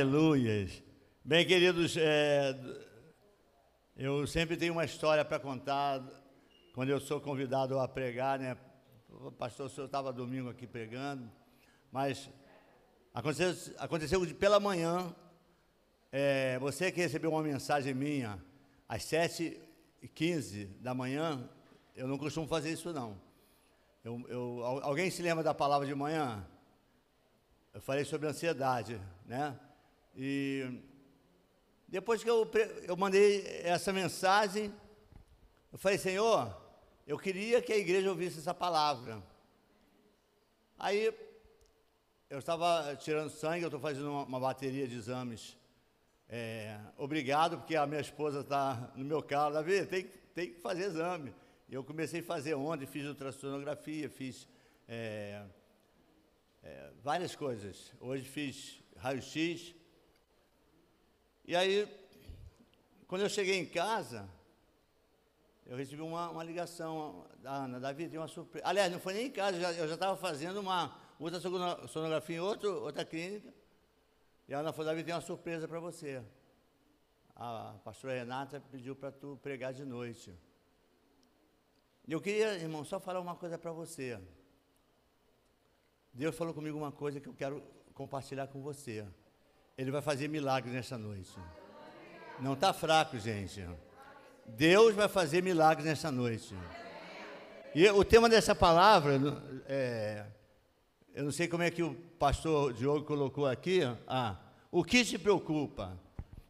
Aleluias. Bem, queridos, é, eu sempre tenho uma história para contar quando eu sou convidado a pregar, né? Pastor, o senhor estava domingo aqui pregando, mas aconteceu, aconteceu pela manhã, é, você que recebeu uma mensagem minha às 7h15 da manhã, eu não costumo fazer isso não. Eu, eu, alguém se lembra da palavra de manhã? Eu falei sobre ansiedade, né? E depois que eu, eu mandei essa mensagem, eu falei, Senhor, eu queria que a igreja ouvisse essa palavra. Aí, eu estava tirando sangue, eu estou fazendo uma, uma, bateria de exames. É, obrigado, porque a minha esposa está no meu carro, Davi, tem, tem que fazer exame. E eu comecei a fazer ontem, fiz ultrassonografia, fiz é, é, várias coisas. Hoje fiz raio-x, e aí, quando eu cheguei em casa, eu recebi uma, uma ligação da Ana, Davi, tem uma surpresa. Aliás, não foi nem em casa, eu já estava fazendo uma outra sonografia em outro, outra clínica. E a Ana falou, Davi, tem uma surpresa para você. A pastora Renata pediu para tu pregar de noite. Eu queria, irmão, só falar uma coisa para você. Deus falou comigo uma coisa que eu quero compartilhar com você. Ele vai fazer milagres nessa noite. Não está fraco, gente. Deus vai fazer milagres nessa noite. E o tema dessa palavra, é, eu não sei como é que o pastor Diogo colocou aqui. Ah, o que te preocupa?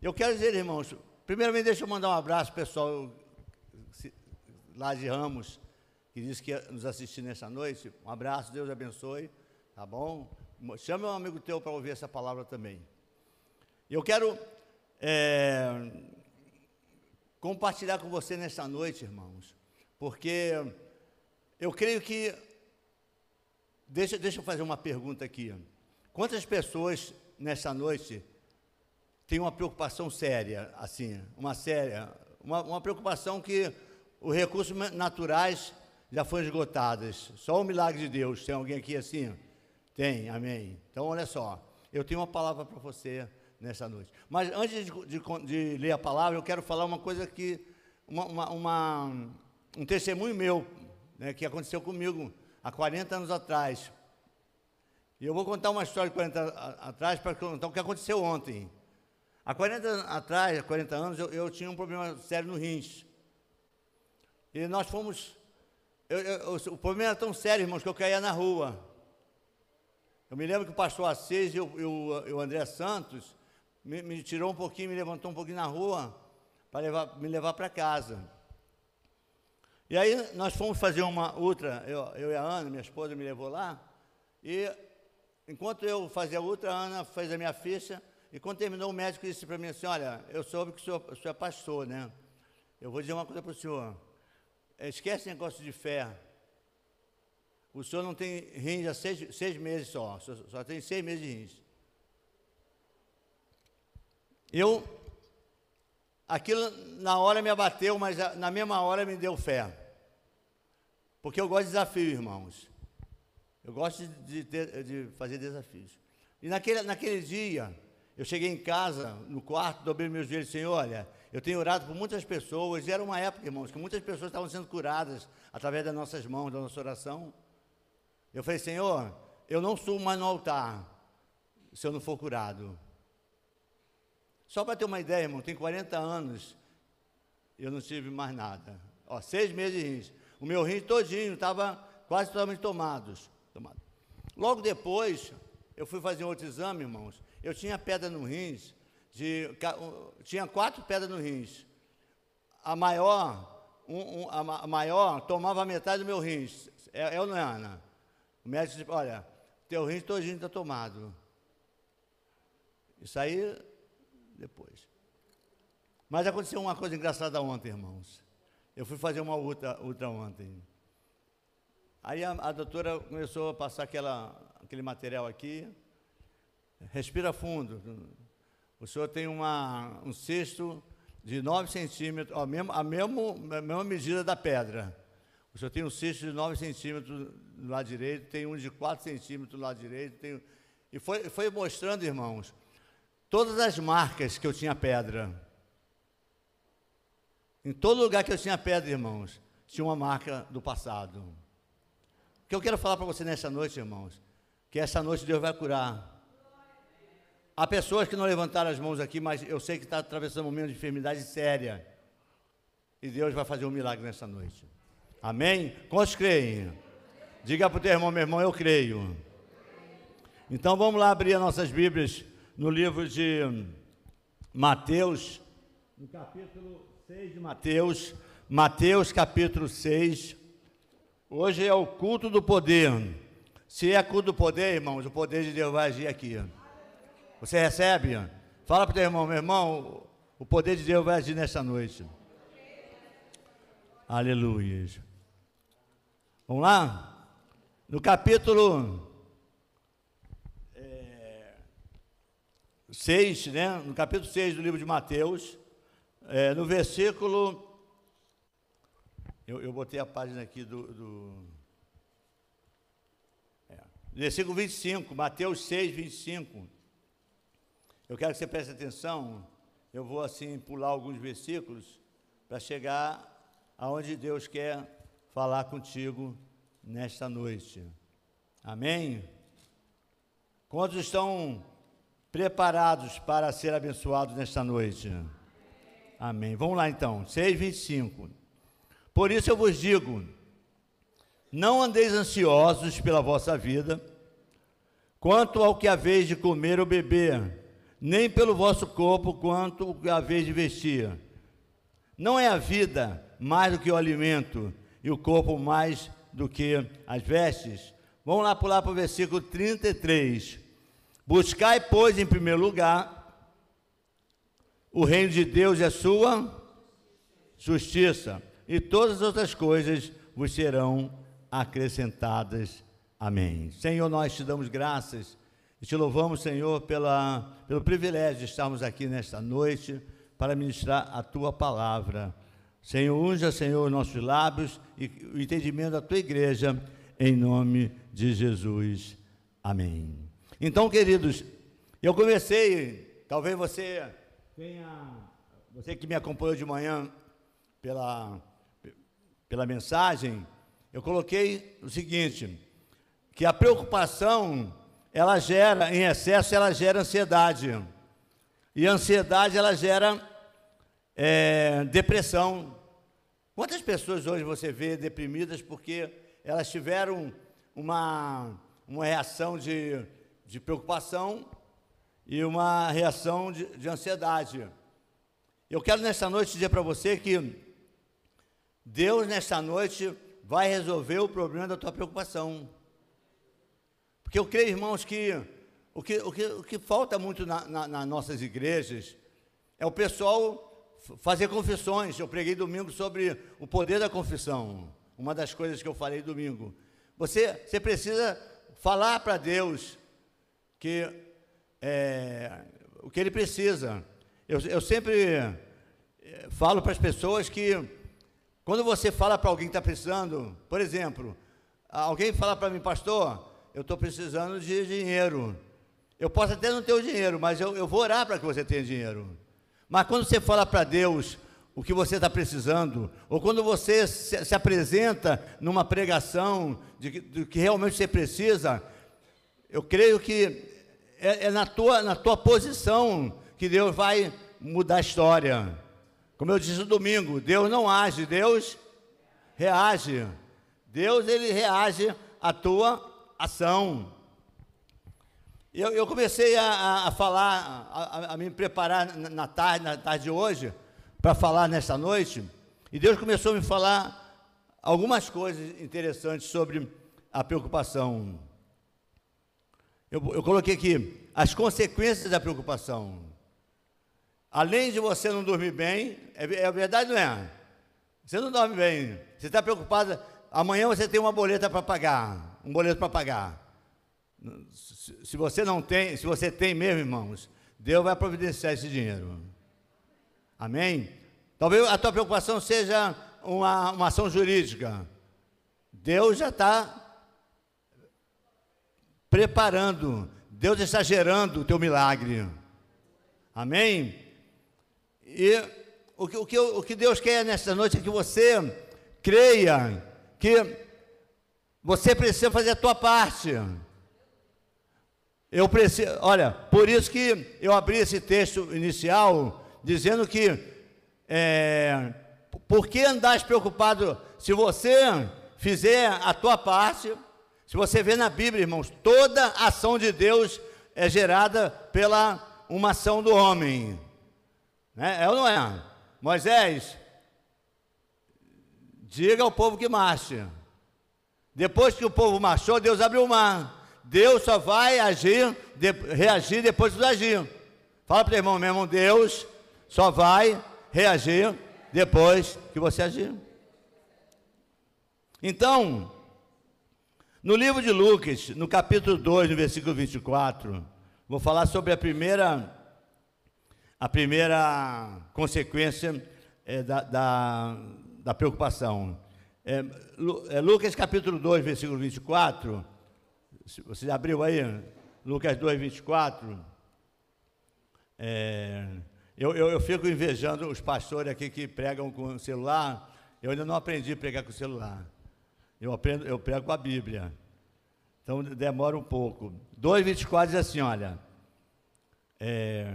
Eu quero dizer, irmãos, primeiramente deixa eu mandar um abraço pessoal lá de Ramos, que disse que ia nos assistir nessa noite. Um abraço, Deus abençoe, tá bom? Chama um amigo teu para ouvir essa palavra também. Eu quero é, compartilhar com você nesta noite, irmãos, porque eu creio que. Deixa, deixa eu fazer uma pergunta aqui. Quantas pessoas nessa noite têm uma preocupação séria, assim, uma séria, uma, uma preocupação que os recursos naturais já foram esgotados? Só o milagre de Deus. Tem alguém aqui assim? Tem, amém. Então, olha só, eu tenho uma palavra para você nessa noite. Mas antes de, de, de, ler a palavra, eu quero falar uma coisa que, uma, uma, uma um testemunho meu, né, que aconteceu comigo há 40 anos atrás. E eu vou contar uma história de 40 anos atrás para contar o que aconteceu ontem. Há 40 anos atrás, há 40 anos, eu, eu tinha um problema sério no rins. E nós fomos. Eu, eu, o problema era tão sério, irmãos, que eu caía na rua. Eu me lembro que o pastor Assis e o, e o André Santos, me, me tirou um pouquinho, me levantou um pouquinho na rua para levar, me levar para casa. E aí nós fomos fazer uma ultra, eu, eu e a Ana, minha esposa, me levou lá, e enquanto eu fazia a ultra, a Ana fez a minha ficha, e quando terminou o médico disse para mim assim, olha, eu soube que o senhor, o senhor é pastor, né? Eu vou dizer uma coisa para o senhor, esquece esse negócio de fé, o senhor não tem rins há seis, seis meses só, só, só tem seis meses de rins. Eu, aquilo na hora me abateu, mas na mesma hora me deu fé. Porque eu gosto de desafios, irmãos. Eu gosto de, de, de fazer desafios. E naquele, naquele dia, eu cheguei em casa, no quarto, dobrei meus joelhos, Senhor, olha, eu tenho orado por muitas pessoas, e era uma época, irmãos, que muitas pessoas estavam sendo curadas através das nossas mãos, da nossa oração. Eu falei, Senhor, eu não subo mais no altar se eu não for curado. Só para ter uma ideia, irmão, tem 40 anos eu não tive mais nada. Ó, seis meses de rins. O meu rim todinho estava quase totalmente tomados, tomado. Logo depois, eu fui fazer outro exame, irmãos. Eu tinha pedra no rins, de, tinha quatro pedras no rins. A maior, um, um, a maior tomava metade do meu rins. É, é ou não é, Ana? O médico disse, olha, teu rins todinho está tomado. Isso aí depois. Mas aconteceu uma coisa engraçada ontem, irmãos. Eu fui fazer uma ultra, ultra ontem. Aí a, a, doutora começou a passar aquela, aquele material aqui. Respira fundo. O senhor tem uma, um cesto de 9 centímetros, ó, mesmo, a, a mesma medida da pedra. O senhor tem um cesto de 9 centímetros do lado direito, tem um de 4 centímetros do lado direito. Tem, e foi, foi mostrando, irmãos, todas as marcas que eu tinha pedra. Em todo lugar que eu tinha pedra, irmãos, tinha uma marca do passado. O que eu quero falar para você nessa noite, irmãos, que essa noite Deus vai curar. Há pessoas que não levantaram as mãos aqui, mas eu sei que está atravessando um momento de enfermidade séria. E Deus vai fazer um milagre nessa noite. Amém? Quantos creem? Diga para o teu irmão, meu irmão, eu creio. Então vamos lá abrir as nossas Bíblias no livro de Mateus, no capítulo 6 de Mateus, Mateus capítulo 6. Hoje é o culto do poder. Se é culto do poder, irmãos, o poder de Deus vai agir aqui. Você recebe? Fala para o teu irmão, meu irmão, o poder de Deus vai agir nessa noite. Aleluia. Vamos lá? No capítulo 6, né? no capítulo 6 do livro de Mateus, é, no versículo. Eu, eu, botei a página aqui do. do é, versículo 25, Mateus 6, 25. Eu quero que você preste atenção. Eu vou assim pular alguns versículos para chegar aonde Deus quer falar contigo nesta noite. Amém? Quantos estão preparados para ser abençoados nesta noite. Amém. Vamos lá então, 6,25. Por isso eu vos digo: não andeis ansiosos pela vossa vida, quanto ao que haveis de comer ou beber, nem pelo vosso corpo, quanto ao que haveis de vestir. Não é a vida mais do que o alimento, e o corpo mais do que as vestes? Vamos lá pular para o versículo 33. Buscai, pois, em primeiro lugar, o reino de Deus e a sua justiça, e todas as outras coisas vos serão acrescentadas. Amém. Senhor, nós te damos graças e te louvamos, Senhor, pela, pelo privilégio de estarmos aqui nesta noite para ministrar a tua palavra. Senhor, unja, Senhor, nossos lábios e o entendimento da tua igreja, em nome de Jesus. Amém. Então, queridos, eu comecei, talvez você tenha, você que me acompanhou de manhã pela, pela mensagem, eu coloquei o seguinte, que a preocupação, ela gera, em excesso, ela gera ansiedade. E a ansiedade, ela gera é, depressão. Quantas pessoas hoje você vê deprimidas porque elas tiveram uma, uma reação de de preocupação e uma reação de, de ansiedade. Eu quero nesta noite dizer para você que Deus nesta noite vai resolver o problema da tua preocupação. Porque eu creio, irmãos, que o que, o que, o que falta muito na, na, nas nossas igrejas é o pessoal fazer confissões. Eu preguei domingo sobre o poder da confissão, uma das coisas que eu falei domingo. Você, você precisa falar para Deus que é, o que ele precisa. Eu, eu sempre é, falo para as pessoas que quando você fala para alguém que está precisando, por exemplo, alguém fala para mim, pastor, eu estou precisando de dinheiro. Eu posso até não ter o dinheiro, mas eu, eu vou orar para que você tenha dinheiro. Mas quando você fala para Deus o que você está precisando, ou quando você se, se apresenta numa pregação de, do que realmente você precisa, eu creio que é, é, na, tua, na tua posição que Deus vai mudar a história. Como eu disse no domingo, Deus não age, Deus reage. Deus ele reage à tua ação. Eu, eu comecei a, a falar, a, a, me preparar na tarde, na tarde de hoje, para falar nesta noite, e Deus começou a me falar algumas coisas interessantes sobre a preocupação. Eu, eu coloquei aqui as consequências da preocupação. Além de você não dormir bem, é, é verdade, não é? Você não dorme bem. Você está preocupado. Amanhã você tem uma boleta para pagar, um boleto para pagar. Se, se você não tem, se você tem mesmo, irmãos, Deus vai providenciar esse dinheiro. Amém? Talvez a tua preocupação seja uma, uma ação jurídica. Deus já está preparando. Deus está gerando o teu milagre. Amém? E o que, o, que, o que Deus quer nesta noite é que você creia que você precisa fazer a tua parte. Eu preciso, olha, por isso que eu abri esse texto inicial dizendo que é, por que andares preocupado se você fizer a tua parte? Se você vê na Bíblia, irmãos, toda ação de Deus é gerada pela uma ação do homem. Né? É ou não é? Moisés, diga ao povo que marche. Depois que o povo marchou, Deus abriu o mar. Deus só vai agir, de, reagir depois do agir. Fala para o irmão, meu irmão, Deus só vai reagir depois que você agir. Então, no livro de Lucas, no capítulo 2, no versículo 24, vou falar sobre a primeira, a primeira consequência é, da, da, da, preocupação. É, é, Lucas capítulo 2, versículo 24 você abriu aí, Lucas 2, 24. É, eu, eu, eu, fico invejando os pastores aqui que pregam com celular. Eu ainda não aprendi a pregar com celular. Eu, aprendo, eu prego com a Bíblia. Então demora um pouco. 2,24 diz assim: olha. É,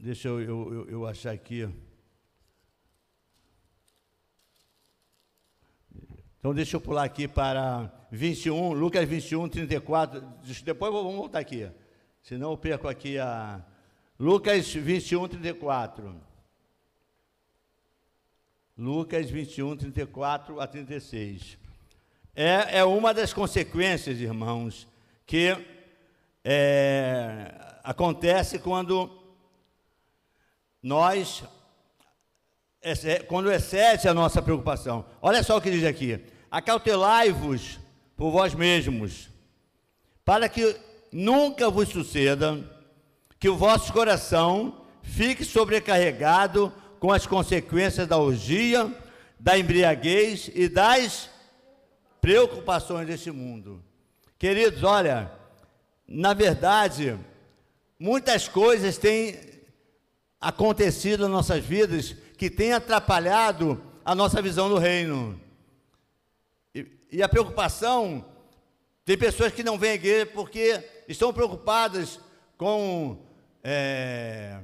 Deixa eu, eu, eu achar aqui. Então, deixa eu pular aqui para 21, Lucas 21, 34. Depois vamos voltar aqui. Senão eu perco aqui a. Lucas 21, 34. Lucas 21, 34 a 36. É, é uma das consequências, irmãos, que é, acontece quando nós, quando excede a nossa preocupação. Olha só o que diz aqui: acautelai-vos por vós mesmos, para que nunca vos suceda que o vosso coração fique sobrecarregado com as consequências da orgia, da embriaguez e das preocupações deste mundo. Queridos, olha, na verdade, muitas coisas têm acontecido nas nossas vidas que tem atrapalhado a nossa visão do reino. E, e a preocupação, tem pessoas que não vêm à igreja porque estão preocupadas com é,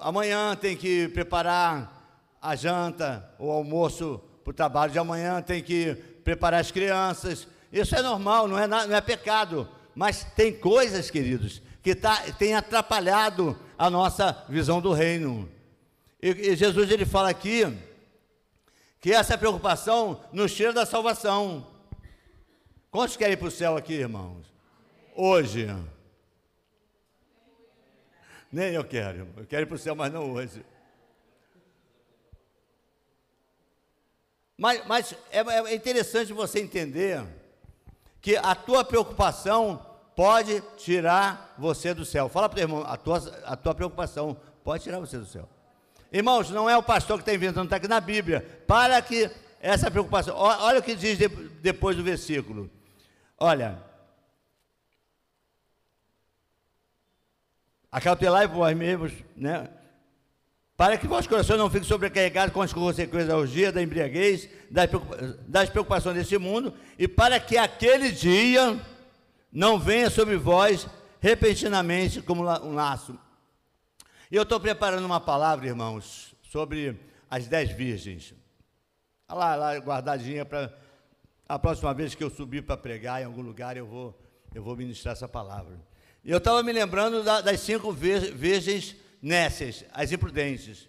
amanhã tem que preparar a janta, o almoço para o trabalho de amanhã, tem que preparar as crianças. Isso é normal, não é, não é pecado. Mas tem coisas, queridos, que tá, tem atrapalhado a nossa visão do reino. E, e Jesus ele fala aqui que essa preocupação nos tira da salvação. Quantos querem ir para o céu aqui, irmãos? Hoje. Nem eu quero. Eu quero ir para o céu, mas não hoje. Mas, mas é, é interessante você entender que a tua preocupação pode tirar você do céu. Fala para o irmão, a tua, a tua preocupação pode tirar você do céu. Irmãos, não é o pastor que está inventando, está aqui na Bíblia. Para que essa preocupação. Olha o que diz de, depois do versículo. Olha. Acautelai vós mesmos, né? Para que vosso coração não fique sobrecarregado com as consequências da orgia, da embriaguez, das preocupações desse mundo, e para que aquele dia não venha sobre vós repentinamente como um laço. E eu estou preparando uma palavra, irmãos, sobre as dez virgens. Está lá, lá guardadinha para a próxima vez que eu subir para pregar em algum lugar, eu vou, eu vou ministrar essa palavra. Eu estava me lembrando da, das cinco virgens nécias, as imprudentes.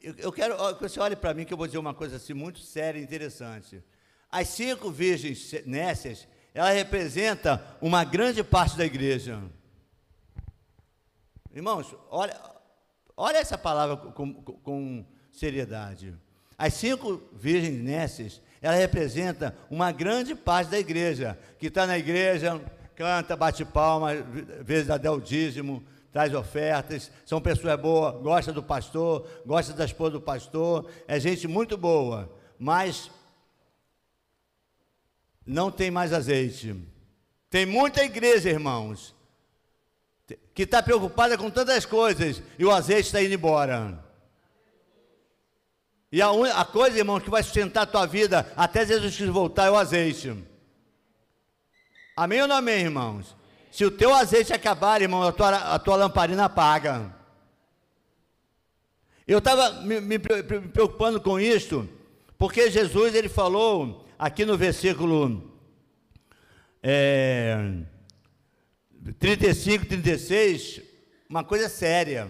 Eu, eu quero que você olhe para mim, que eu vou dizer uma coisa assim muito séria e interessante. As cinco virgens nécias, ela representa uma grande parte da igreja. Irmãos, olha, olha essa palavra com, com, com seriedade. As cinco virgens nécias, ela representa uma grande parte da igreja, que está na igreja, canta, bate palma, vezes dá o dízimo, traz ofertas, são pessoas boas, gosta do pastor, gosta da esposa do pastor, é gente muito boa mas não tem mais azeite. Tem muita igreja, irmãos, que está preocupada com tantas coisas e o azeite está indo embora. E a, a coisa, irmãos, que vai sustentar a tua vida até Jesus Cristo voltar é o azeite. Amém ou não amém, irmãos? Se o teu azeite acabar, irmão, a tua, a tua lamparina apaga. Eu estava me, me, preocupando com isto, porque Jesus ele falou aqui no versículo é, 35, 36, uma coisa séria.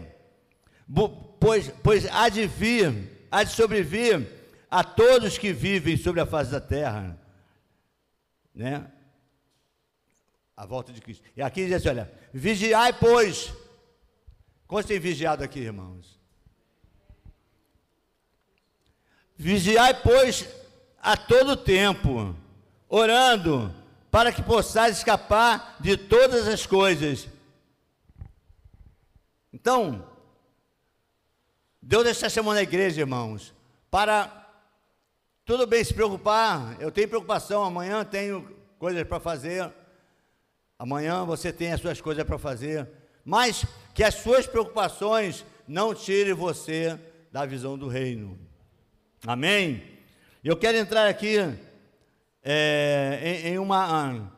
Pois, pois há de vir, há de sobrevir a todos que vivem sobre a face da terra, né? A volta de Cristo. E aqui diz assim: olha, vigiai, pois. Quantos tem vigiado aqui, irmãos? Vigiai, pois, a todo tempo, orando, para que possais escapar de todas as coisas. Então, Deus está chamando a igreja, irmãos, para tudo bem se preocupar. Eu tenho preocupação, amanhã tenho coisas para fazer. Amanhã você tem as suas coisas para fazer, mas que as suas preocupações não tirem você da visão do reino. Amém? Eu quero entrar aqui é, em, em, uma.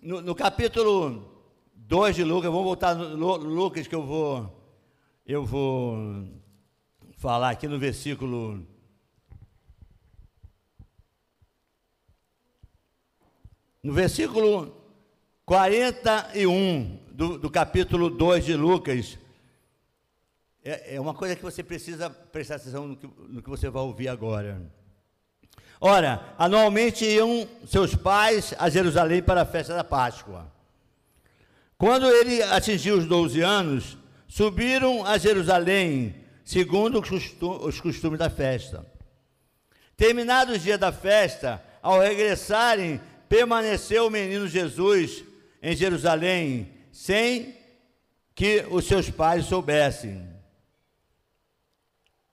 No, no, capítulo 2 de Lucas, vamos voltar no Lucas que eu vou. Eu vou falar aqui no versículo. No versículo 41 do, do capítulo 2 de Lucas, é, é, uma coisa que você precisa prestar atenção no que, no que você vai ouvir agora. Ora, anualmente iam seus pais a Jerusalém para a festa da Páscoa. Quando ele atingiu os 12 anos, subiram a Jerusalém, segundo os costumes da festa. Terminados os dias da festa, ao regressarem, permaneceu o menino Jesus em Jerusalém, sem que os seus pais soubessem.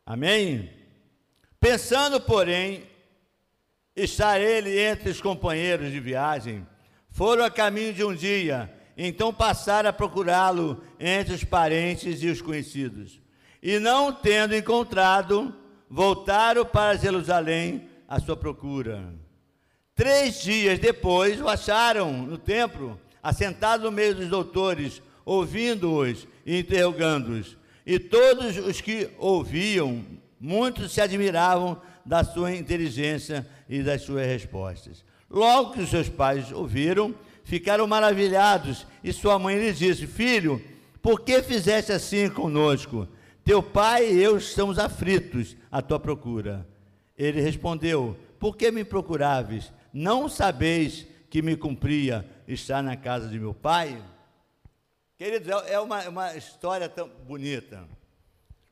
Amém? Pensando, porém, estar ele entre os companheiros de viagem. Foram a caminho de um dia, então passaram a procurá-lo entre os parentes e os conhecidos. E não tendo encontrado, voltaram para Jerusalém à sua procura. Três dias depois o acharam no templo, assentado no meio dos doutores, ouvindo-os e interrogando-os. E todos os que ouviam, muitos se admiravam da sua inteligência e das suas respostas. Logo que os seus pais ouviram, ficaram maravilhados, e sua mãe lhe disse: Filho, por que fizeste assim conosco? Teu pai e eu estamos aflitos à tua procura. Ele respondeu: Por que me procuráveis? Não sabeis que me cumpria estar na casa de meu pai? Queridos, é, é uma, uma história tão bonita.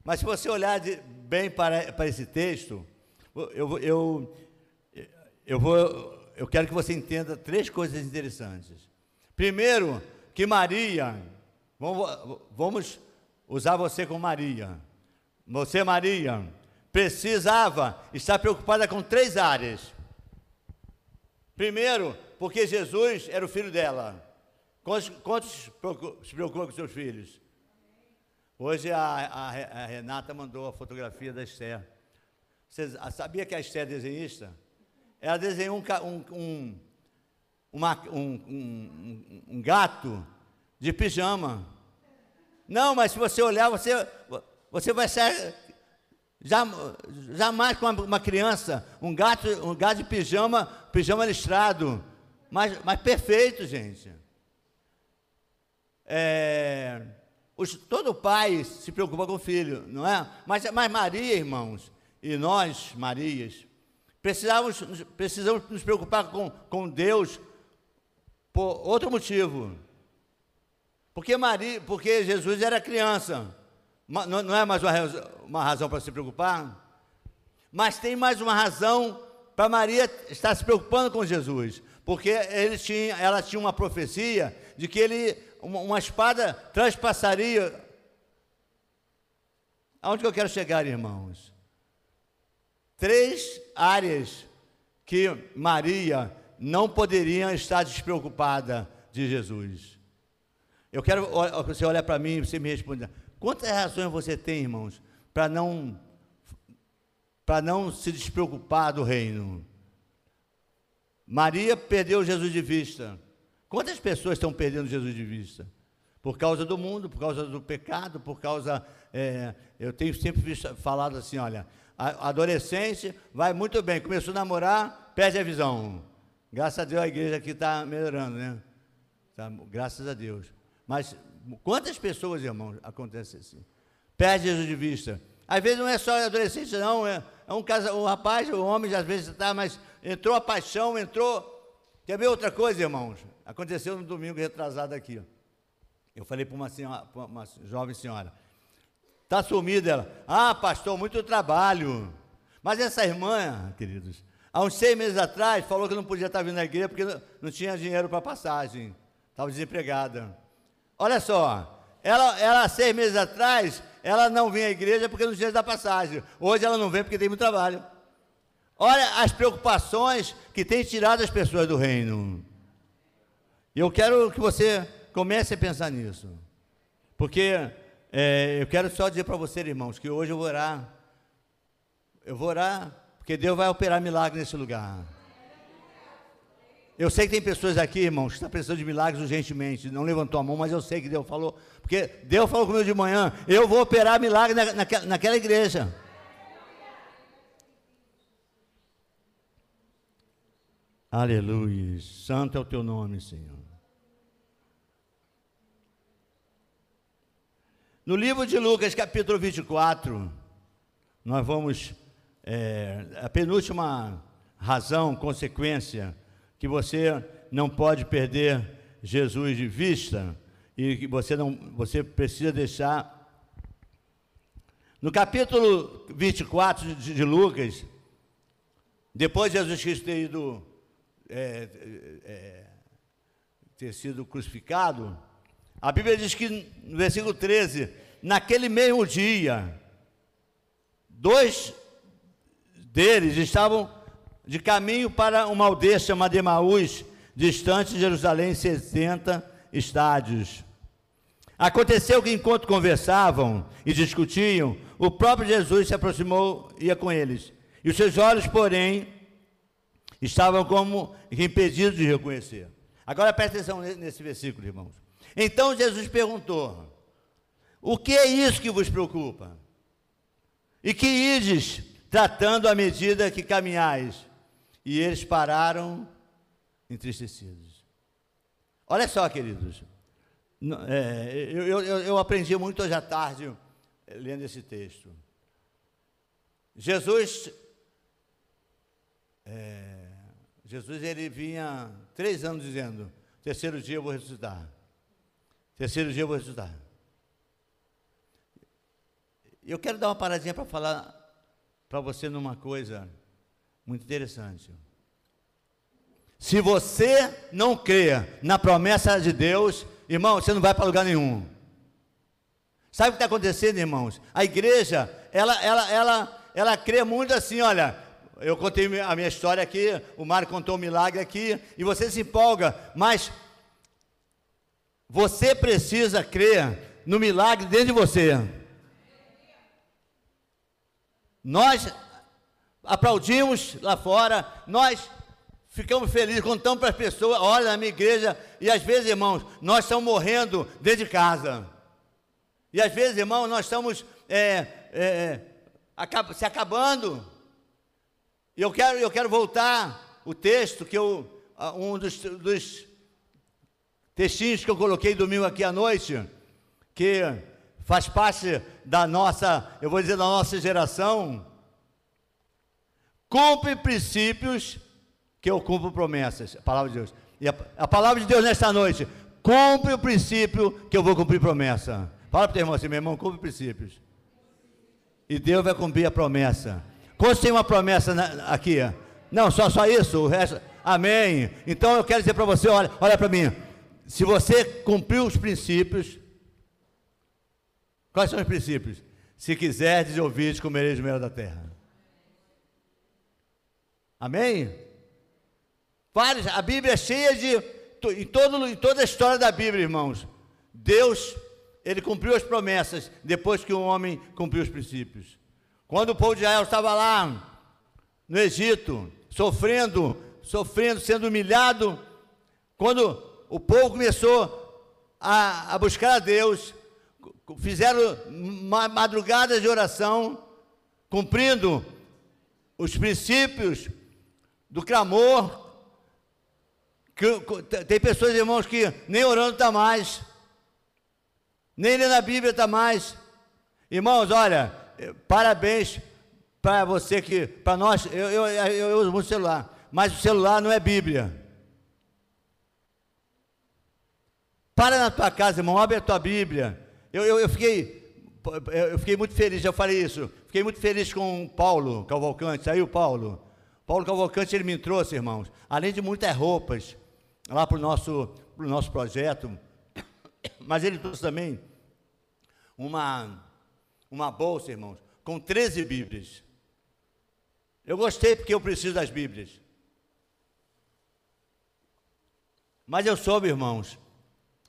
Mas se você olhar de, bem para, para esse texto, eu, eu, eu, vou, eu quero que você entenda três coisas interessantes. Primeiro, que Maria, vamos, vamos usar você como Maria. Você, Maria, precisava estar preocupada com três áreas. Primeiro, porque Jesus era o filho dela. Quantos, quantos se preocupam com seus filhos? Hoje a, a, a Renata mandou a fotografia da Esther. Você sabia que a Esther é desenhista? Ela desenhou um, um, uma, um, um gato de pijama. Não, mas se você olhar, você, você vai ser jamais com uma, criança, um gato, um gato de pijama, pijama listrado, mas, mas perfeito, gente. É, os, todo pai se preocupa com o filho, não é? Mas, mas Maria, irmãos, e nós, Marias, precisamos, precisamos nos preocupar com, com Deus por outro motivo. Porque, Maria, porque Jesus era criança. Não, não é mais uma, uma razão para se preocupar? Mas tem mais uma razão para Maria estar se preocupando com Jesus. Porque ele tinha, ela tinha uma profecia de que ele, uma, uma espada transpassaria. Aonde que eu quero chegar, irmãos? três áreas que Maria não poderia estar despreocupada de Jesus. Eu quero que você olhe para mim e você me responda. Quantas razões você tem, irmãos, para não para não se despreocupar do reino? Maria perdeu Jesus de vista. Quantas pessoas estão perdendo Jesus de vista? Por causa do mundo, por causa do pecado, por causa. É, eu tenho sempre visto, falado assim: olha, a adolescente vai muito bem, começou a namorar, perde a visão. Graças a Deus a igreja aqui está melhorando, né? Tá, graças a Deus. Mas quantas pessoas, irmãos, acontece assim? Perde Jesus de vista. Às vezes não é só adolescente, não, é, é um, casa, um rapaz, um homem, às vezes está, mas entrou a paixão, entrou. Quer ver outra coisa, irmãos? Aconteceu no domingo retrasado aqui. Eu falei para uma, uma jovem senhora, está sumida ela. Ah, pastor, muito trabalho. Mas essa irmã, queridos, há uns seis meses atrás, falou que não podia estar vindo na igreja porque não tinha dinheiro para passagem. Estava desempregada. Olha só, ela, ela, seis meses atrás, ela não vinha à igreja porque não tinha da passagem. Hoje ela não vem porque tem muito trabalho. Olha as preocupações que tem tirado as pessoas do reino. E eu quero que você comece a pensar nisso. Porque é, eu quero só dizer para você, irmãos, que hoje eu vou orar. Eu vou orar, porque Deus vai operar milagre nesse lugar. Eu sei que tem pessoas aqui, irmãos, que estão precisando de milagres urgentemente. Não levantou a mão, mas eu sei que Deus falou. Porque Deus falou comigo de manhã: eu vou operar milagre na, naquela, naquela igreja. Aleluia. Santo é o teu nome, Senhor. No livro de Lucas, capítulo 24, nós vamos. É, a penúltima razão, consequência, que você não pode perder Jesus de vista e que você não você precisa deixar no capítulo 24 de, de Lucas depois de Jesus Cristo ter ido é, é, ter sido crucificado, a Bíblia diz que no versículo 13, naquele mesmo dia, dois deles estavam de caminho para uma aldeia chamada Emaús, distante de Jerusalém, 60 estádios. Aconteceu que enquanto conversavam e discutiam, o próprio Jesus se aproximou e ia com eles. E os seus olhos, porém, estavam como impedidos de reconhecer. Agora presta atenção nesse versículo, irmãos. Então Jesus perguntou: O que é isso que vos preocupa? E que ides tratando à medida que caminhais? E eles pararam entristecidos. Olha só, queridos. É, eu, eu, eu aprendi muito hoje à tarde lendo esse texto. Jesus é, Jesus ele vinha três anos dizendo: terceiro dia eu vou ressuscitar. Terceiro dia eu vou ressuscitar. Eu quero dar uma paradinha para falar para você numa coisa muito interessante. Se você não crê na promessa de Deus, irmão, você não vai para lugar nenhum. Sabe o que está acontecendo, irmãos? A igreja, ela, ela, ela, ela crê muito assim, olha, eu contei a minha história aqui, o Mário contou um milagre aqui, e você se empolga, mas você precisa crer no milagre dentro de você. Nós aplaudimos lá fora, nós ficamos felizes, contamos para as pessoas, olha na minha igreja, e às vezes, irmãos, nós estamos morrendo dentro de casa. E às vezes, irmãos, nós estamos é, é, se acabando e eu quero, eu quero voltar o texto que eu, um dos, dos textinhos que eu coloquei domingo aqui à noite, que faz parte da nossa, eu vou dizer, da nossa geração, cumpre princípios que eu cumpro promessas, a palavra de Deus. E a, a palavra de Deus nesta noite, cumpre o princípio que eu vou cumprir promessa. Fala para o teu irmão assim, meu irmão, cumpre princípios. E Deus vai cumprir a promessa. Quantos tem uma promessa na, aqui? Não, só, só isso, o resto. Amém. Então eu quero dizer para você: olha, olha para mim. Se você cumpriu os princípios, quais são os princípios? Se quiserdes ouvir, comereis o mel da terra. Amém? Vários, a Bíblia é cheia de. Em, todo, em toda a história da Bíblia, irmãos, Deus, ele cumpriu as promessas depois que o homem cumpriu os princípios. Quando o povo de Israel estava lá no Egito, sofrendo, sofrendo, sendo humilhado, quando o povo começou a, a buscar a Deus, fizeram madrugadas de oração, cumprindo os princípios do clamor. Que, tem pessoas, irmãos, que nem orando está mais, nem lendo a Bíblia está mais. Irmãos, olha, parabéns para você que, para nós, eu, eu, eu, eu uso muito celular, mas o celular não é Bíblia. Para na tua casa, irmão, abre a tua Bíblia. Eu, eu, eu, fiquei, eu fiquei muito feliz, já falei isso. Fiquei muito feliz com Paulo Cavalcante. Saiu Paulo. Paulo Cavalcante, ele me trouxe, irmãos, além de muitas roupas, lá para o nosso, pro nosso projeto. Mas ele trouxe também uma, uma bolsa, irmãos, com 13 Bíblias. Eu gostei porque eu preciso das Bíblias. Mas eu soube, irmãos,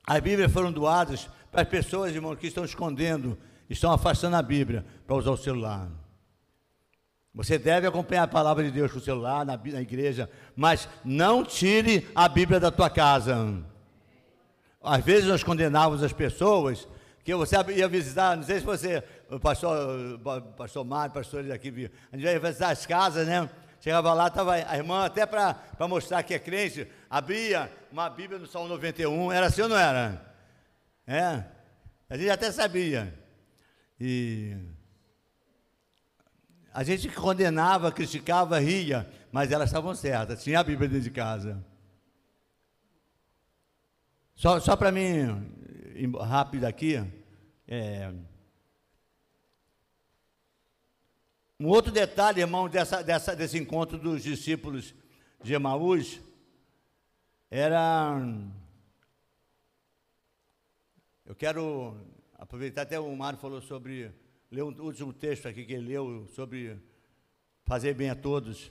as Bíblias foram doadas para as pessoas, irmãos, que estão escondendo, estão afastando a Bíblia para usar o celular. Você deve acompanhar a palavra de Deus com o celular, na, na igreja, mas não tire a Bíblia da tua casa. Às vezes nós condenávamos as pessoas que você ia visitar, não sei se você, o pastor, pastor Mário, pastores aqui, a gente ia visitar as casas, né? Chegava lá, estava a irmã, até para mostrar que é crente, abria uma Bíblia no Salmo 91, era assim ou não era? É, a gente até sabia. E a gente condenava, criticava, ria, mas elas estavam certas, tinha a Bíblia dentro de casa. Só, só para mim, rápido aqui, é, Um outro detalhe, irmão, dessa, dessa, desse encontro dos discípulos de Emaús era. Eu quero aproveitar, até o Mário falou sobre. Leu um último texto aqui que ele leu sobre fazer bem a todos.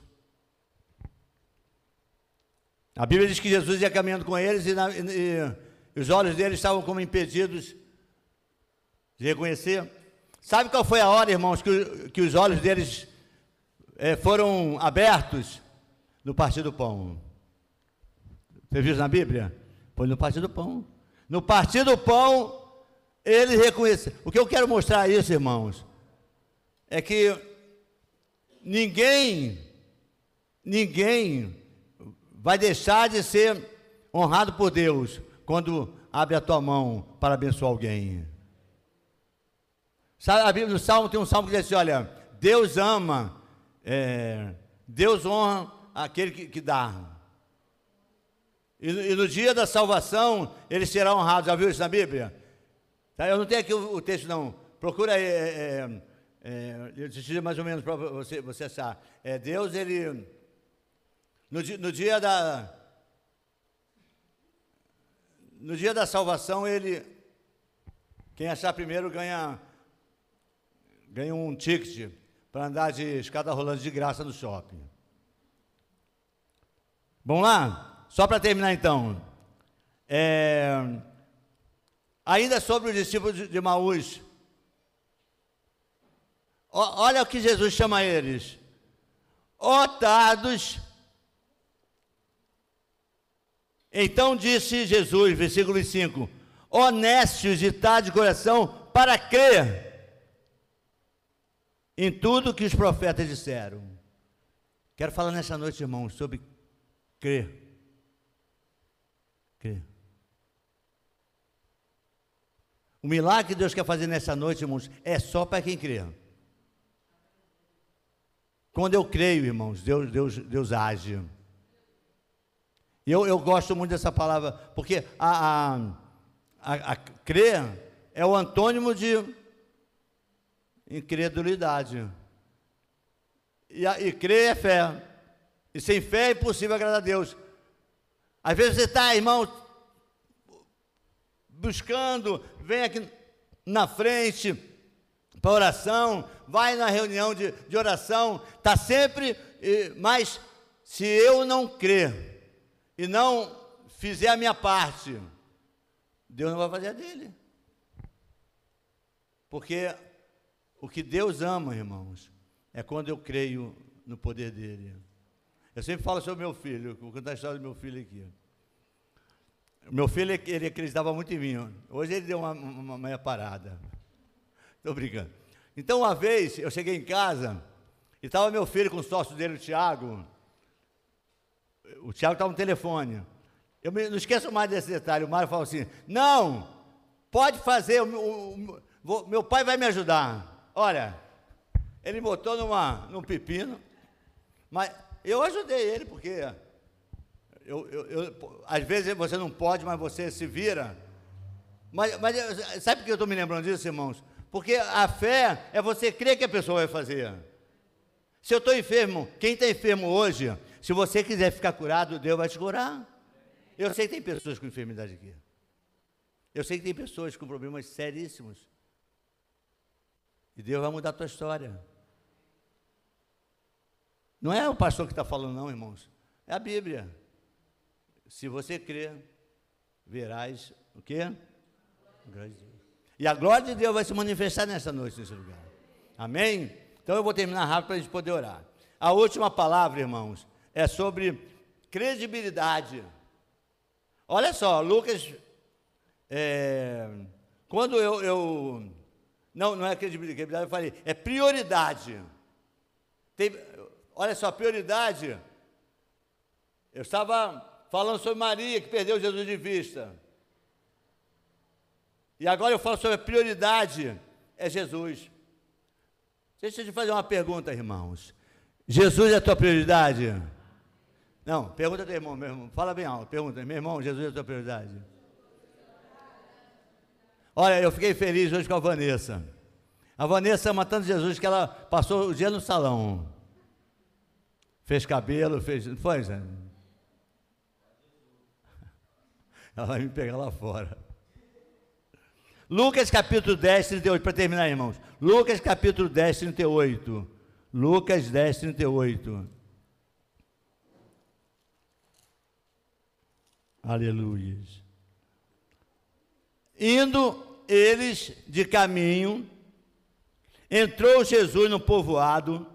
A Bíblia diz que Jesus ia caminhando com eles e, na, e, e os olhos deles estavam como impedidos de reconhecer Sabe qual foi a hora, irmãos, que, que os olhos deles é, foram abertos? No partir do pão. Você viu na Bíblia? Foi no partir do pão. No partir do pão, eles reconheceram. O que eu quero mostrar isso, irmãos, é que ninguém, ninguém vai deixar de ser honrado por Deus quando abre a tua mão para abençoar alguém. Sabe, a Bíblia, no Salmo tem um salmo que diz assim: olha, Deus ama, é, Deus honra aquele que, que dá. E, e, no dia da salvação, ele será honrado. Já viu isso na Bíblia? Tá, eu não tenho aqui o, o texto, não. Procura aí, é, é, é, mais ou menos para você, você achar. É, Deus, ele. No, no dia da. No dia da salvação, ele. Quem achar primeiro ganha ganha um ticket para andar de escada rolante de graça no shopping. Vamos lá? Só para terminar então. É, ainda sobre os discípulos de Maús. Olha o que Jesus chama eles. Otados. Então disse Jesus, versículo 5: Honestos e tá de coração para crer em tudo que os profetas disseram. Quero falar nessa noite, irmãos, sobre crer. Crer. O milagre que Deus quer fazer nessa noite, irmãos, é só para quem crê. Quando eu creio, irmãos, Deus, Deus, Deus age. Eu, eu gosto muito dessa palavra, porque a, a, a, a crer é o antônimo de incredulidade. E, e crer é fé. E sem fé é impossível agradar a Deus. Às vezes você está, irmão, buscando, vem aqui na frente para oração, vai na reunião de, de oração, está sempre mais se eu não crer e não fizer a minha parte, Deus não vai fazer a dele. Porque o que Deus ama, irmãos, é quando eu creio no poder dele. Eu sempre falo sobre meu filho, vou contar a história do meu filho aqui. Meu filho, ele acreditava muito em mim. Hoje ele deu uma, uma meia parada. Estou brincando. Então, uma vez, eu cheguei em casa e estava meu filho com o sócio dele, o Tiago. O Tiago estava no telefone. Eu me, não esqueço mais desse detalhe. O Mário falou assim: Não, pode fazer, o, o, o, meu pai vai me ajudar. Olha, ele botou numa, num pepino, mas eu ajudei ele, porque eu, eu, eu, às vezes você não pode, mas você se vira. Mas, mas sabe por que eu estou me lembrando disso, irmãos? Porque a fé é você crer que a pessoa vai fazer. Se eu estou enfermo, quem está enfermo hoje, se você quiser ficar curado, Deus vai te curar. Eu sei que tem pessoas com enfermidade aqui. Eu sei que tem pessoas com problemas seríssimos. E Deus vai mudar a tua história. Não é o pastor que está falando, não, irmãos. É a Bíblia. Se você crer, verás o quê? E a glória de Deus vai se manifestar nessa noite, nesse lugar. Amém? Então eu vou terminar rápido para a gente poder orar. A última palavra, irmãos, é sobre credibilidade. Olha só, Lucas, é, quando eu, eu, Não, não é credibilidade, eu falei, é prioridade. Tem, olha só, prioridade. Eu estava falando sobre Maria, que perdeu Jesus de vista. E agora eu falo sobre a prioridade, é Jesus. Deixa eu te fazer uma pergunta, irmãos. Jesus é a tua prioridade? Não, pergunta teu irmão, meu irmão. Fala bem alto, pergunta, meu irmão, Jesus é a tua prioridade? Olha, eu fiquei feliz hoje com a Vanessa. A Vanessa ama tanto Jesus que ela passou o dia no salão. Fez cabelo, fez. Foi, Zé? Ela vai me pegar lá fora. Lucas capítulo 10, 38, para terminar, irmãos. Lucas capítulo 10, 38. Lucas 10, 38. Aleluia. Indo eles de caminho, entrou Jesus no povoado,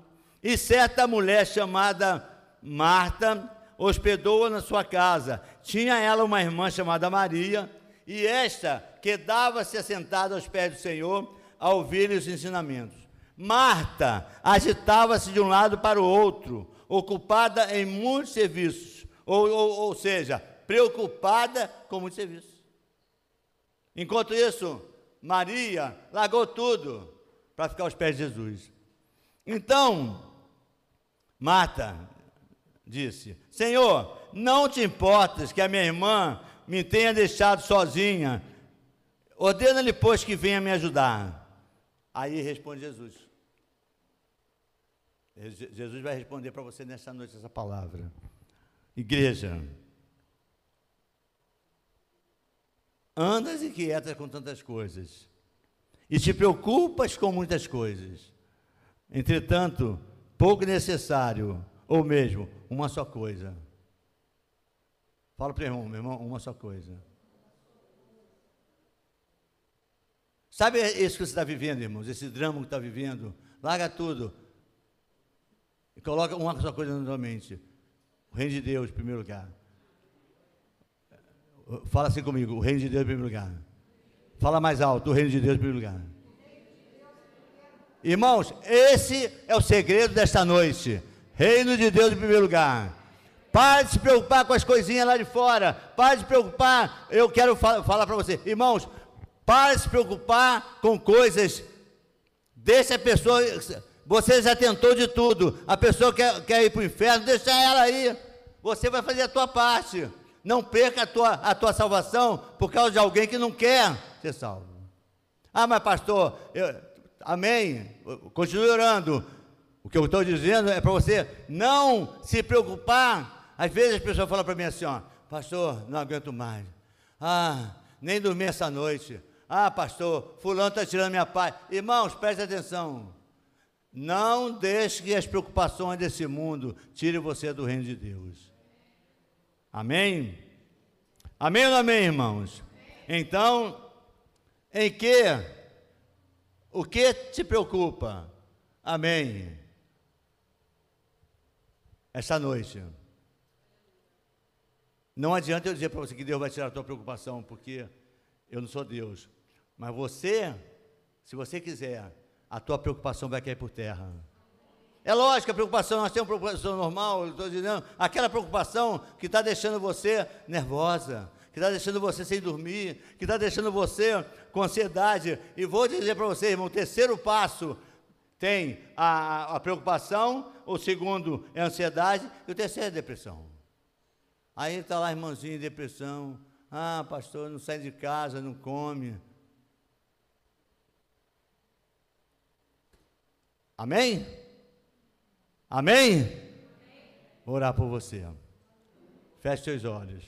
e certa mulher chamada Marta hospedou-a na sua casa. Tinha ela uma irmã chamada Maria, e esta quedava-se assentada aos pés do Senhor a ouvir os ensinamentos. Marta agitava-se de um lado para o outro, ocupada em muitos serviços, ou, ou, ou seja, preocupada com muitos serviços. Enquanto isso, Maria largou tudo para ficar aos pés de Jesus. Então, Marta disse: Senhor, não te importas que a minha irmã me tenha deixado sozinha. Ordena-lhe, pois, que venha me ajudar. Aí responde Jesus. Jesus vai responder para você nesta noite essa palavra. Igreja, andas inquieta com tantas coisas e te preocupas com muitas coisas. Entretanto, pouco necessário, ou mesmo uma só coisa. Fala para o irmão, meu irmão, uma só coisa. Sabe isso que você está vivendo, irmãos? Esse drama que está vivendo? Larga tudo. E coloca uma só coisa na sua mente. O reino de Deus em primeiro lugar. Fala assim comigo, o reino de Deus em primeiro lugar. Fala mais alto, o reino de Deus em primeiro lugar. Irmãos, esse é o segredo desta noite. Reino de Deus em primeiro lugar. Pare de se preocupar com as coisinhas lá de fora. Pare de se preocupar. Eu quero fa falar para você, irmãos, pare de se preocupar com coisas. Deixa a pessoa. Você já tentou de tudo. A pessoa quer, quer ir para o inferno, deixa ela aí. Você vai fazer a tua parte. Não perca a tua, a tua salvação por causa de alguém que não quer ser salvo. Ah, mas pastor, eu, amém. Continue orando. O que eu estou dizendo é para você não se preocupar. Às vezes as pessoas falam para mim assim, ó, pastor, não aguento mais. Ah, nem dormi essa noite. Ah, pastor, fulano está tirando minha paz. Irmãos, preste atenção. Não deixe que as preocupações desse mundo tirem você do reino de Deus. Amém? Amém ou amém, irmãos? Então, em que? O que te preocupa? Amém. Essa noite. Não adianta eu dizer para você que Deus vai tirar a tua preocupação, porque eu não sou Deus. Mas você, se você quiser, a tua preocupação vai cair por terra. É lógico, a preocupação, nós temos preocupação normal, estou dizendo, aquela preocupação que está deixando você nervosa, que está deixando você sem dormir, que está deixando você com ansiedade. E vou dizer para você, irmão, o terceiro passo tem a, a preocupação, o segundo é a ansiedade, e o terceiro é a depressão. Aí está lá, irmãozinho, depressão. Ah, pastor, não sai de casa, não come. Amém? Amém? Vou orar por você. Feche seus olhos.